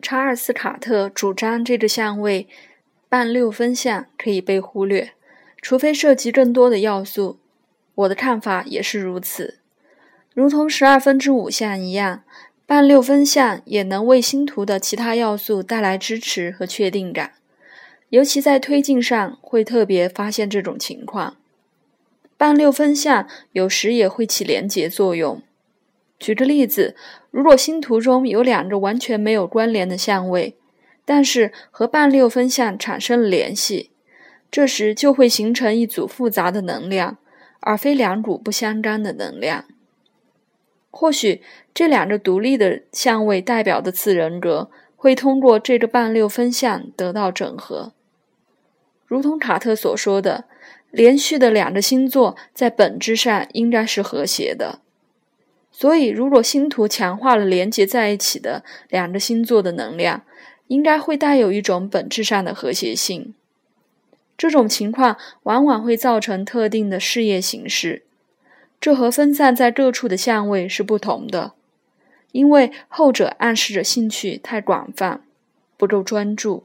查尔斯·卡特主张这个相位半六分相可以被忽略，除非涉及更多的要素。我的看法也是如此。如同十二分之五相一样，半六分相也能为星图的其他要素带来支持和确定感，尤其在推进上会特别发现这种情况。半六分相有时也会起连结作用。举个例子，如果星图中有两个完全没有关联的相位，但是和半六分相产生了联系，这时就会形成一组复杂的能量，而非两股不相干的能量。或许这两个独立的相位代表的次人格会通过这个半六分相得到整合。如同卡特所说的，连续的两个星座在本质上应该是和谐的。所以，如果星图强化了连接在一起的两个星座的能量，应该会带有一种本质上的和谐性。这种情况往往会造成特定的事业形式，这和分散在各处的相位是不同的，因为后者暗示着兴趣太广泛，不够专注，